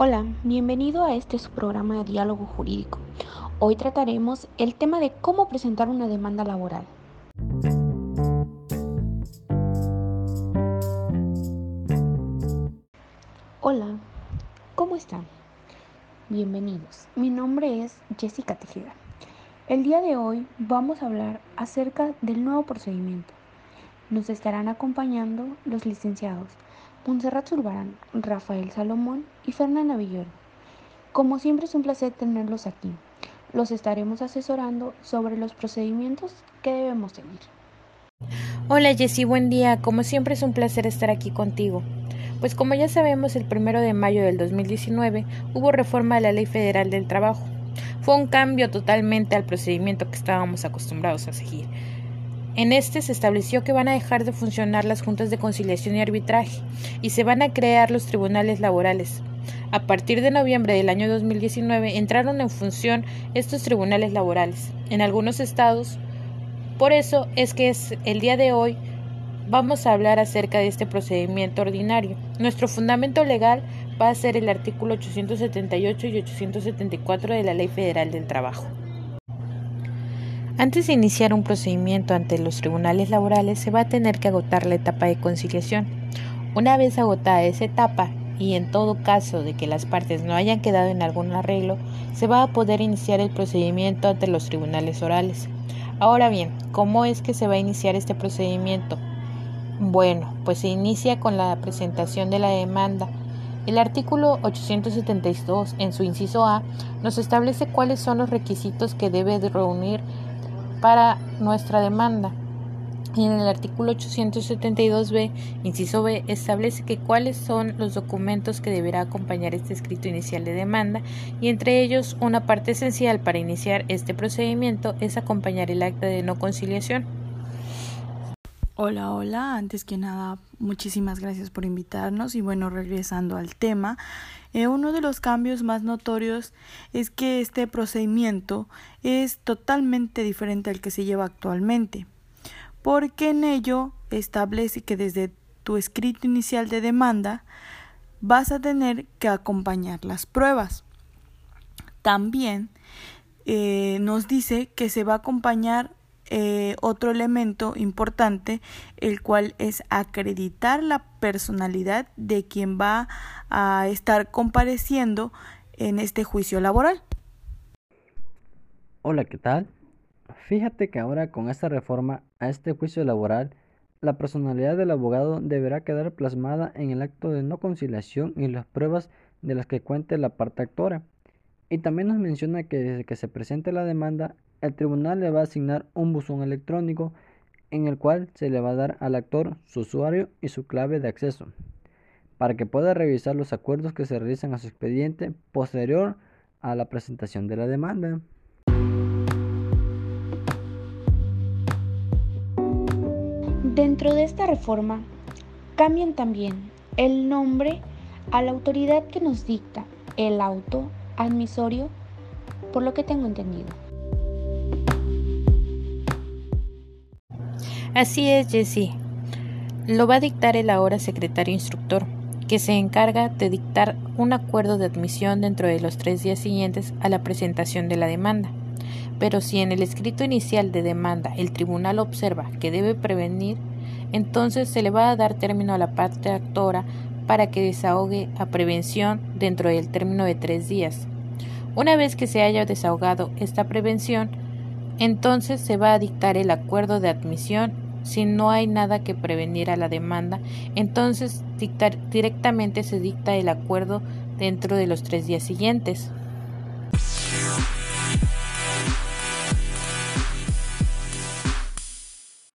Hola, bienvenido a este su programa de diálogo jurídico. Hoy trataremos el tema de cómo presentar una demanda laboral. Hola, ¿cómo están? Bienvenidos. Mi nombre es Jessica Tejeda. El día de hoy vamos a hablar acerca del nuevo procedimiento. Nos estarán acompañando los licenciados Montserrat Zurbarán, Rafael Salomón y Fernanda Villoro. Como siempre es un placer tenerlos aquí. Los estaremos asesorando sobre los procedimientos que debemos seguir. Hola Jessy, buen día. Como siempre es un placer estar aquí contigo. Pues como ya sabemos, el primero de mayo del 2019 hubo reforma de la Ley Federal del Trabajo. Fue un cambio totalmente al procedimiento que estábamos acostumbrados a seguir. En este se estableció que van a dejar de funcionar las juntas de conciliación y arbitraje y se van a crear los tribunales laborales. A partir de noviembre del año 2019 entraron en función estos tribunales laborales en algunos estados. Por eso es que es el día de hoy vamos a hablar acerca de este procedimiento ordinario. Nuestro fundamento legal va a ser el artículo 878 y 874 de la Ley Federal del Trabajo. Antes de iniciar un procedimiento ante los tribunales laborales se va a tener que agotar la etapa de conciliación. Una vez agotada esa etapa, y en todo caso de que las partes no hayan quedado en algún arreglo, se va a poder iniciar el procedimiento ante los tribunales orales. Ahora bien, ¿cómo es que se va a iniciar este procedimiento? Bueno, pues se inicia con la presentación de la demanda. El artículo 872, en su inciso A, nos establece cuáles son los requisitos que debe reunir para nuestra demanda. Y en el artículo 872b, inciso B, establece que cuáles son los documentos que deberá acompañar este escrito inicial de demanda y entre ellos una parte esencial para iniciar este procedimiento es acompañar el acta de no conciliación. Hola, hola, antes que nada, muchísimas gracias por invitarnos y bueno, regresando al tema, eh, uno de los cambios más notorios es que este procedimiento es totalmente diferente al que se lleva actualmente, porque en ello establece que desde tu escrito inicial de demanda vas a tener que acompañar las pruebas. También eh, nos dice que se va a acompañar eh, otro elemento importante, el cual es acreditar la personalidad de quien va a estar compareciendo en este juicio laboral. Hola, ¿qué tal? Fíjate que ahora con esta reforma a este juicio laboral, la personalidad del abogado deberá quedar plasmada en el acto de no conciliación y las pruebas de las que cuente la parte actora. Y también nos menciona que desde que se presente la demanda, el tribunal le va a asignar un buzón electrónico en el cual se le va a dar al actor su usuario y su clave de acceso para que pueda revisar los acuerdos que se realizan a su expediente posterior a la presentación de la demanda. Dentro de esta reforma cambian también el nombre a la autoridad que nos dicta el auto admisorio, por lo que tengo entendido. Así es, Jessie. Lo va a dictar el ahora secretario instructor, que se encarga de dictar un acuerdo de admisión dentro de los tres días siguientes a la presentación de la demanda. Pero si en el escrito inicial de demanda el tribunal observa que debe prevenir, entonces se le va a dar término a la parte actora para que desahogue a prevención dentro del término de tres días. Una vez que se haya desahogado esta prevención, entonces se va a dictar el acuerdo de admisión si no hay nada que prevenir a la demanda, entonces directamente se dicta el acuerdo dentro de los tres días siguientes.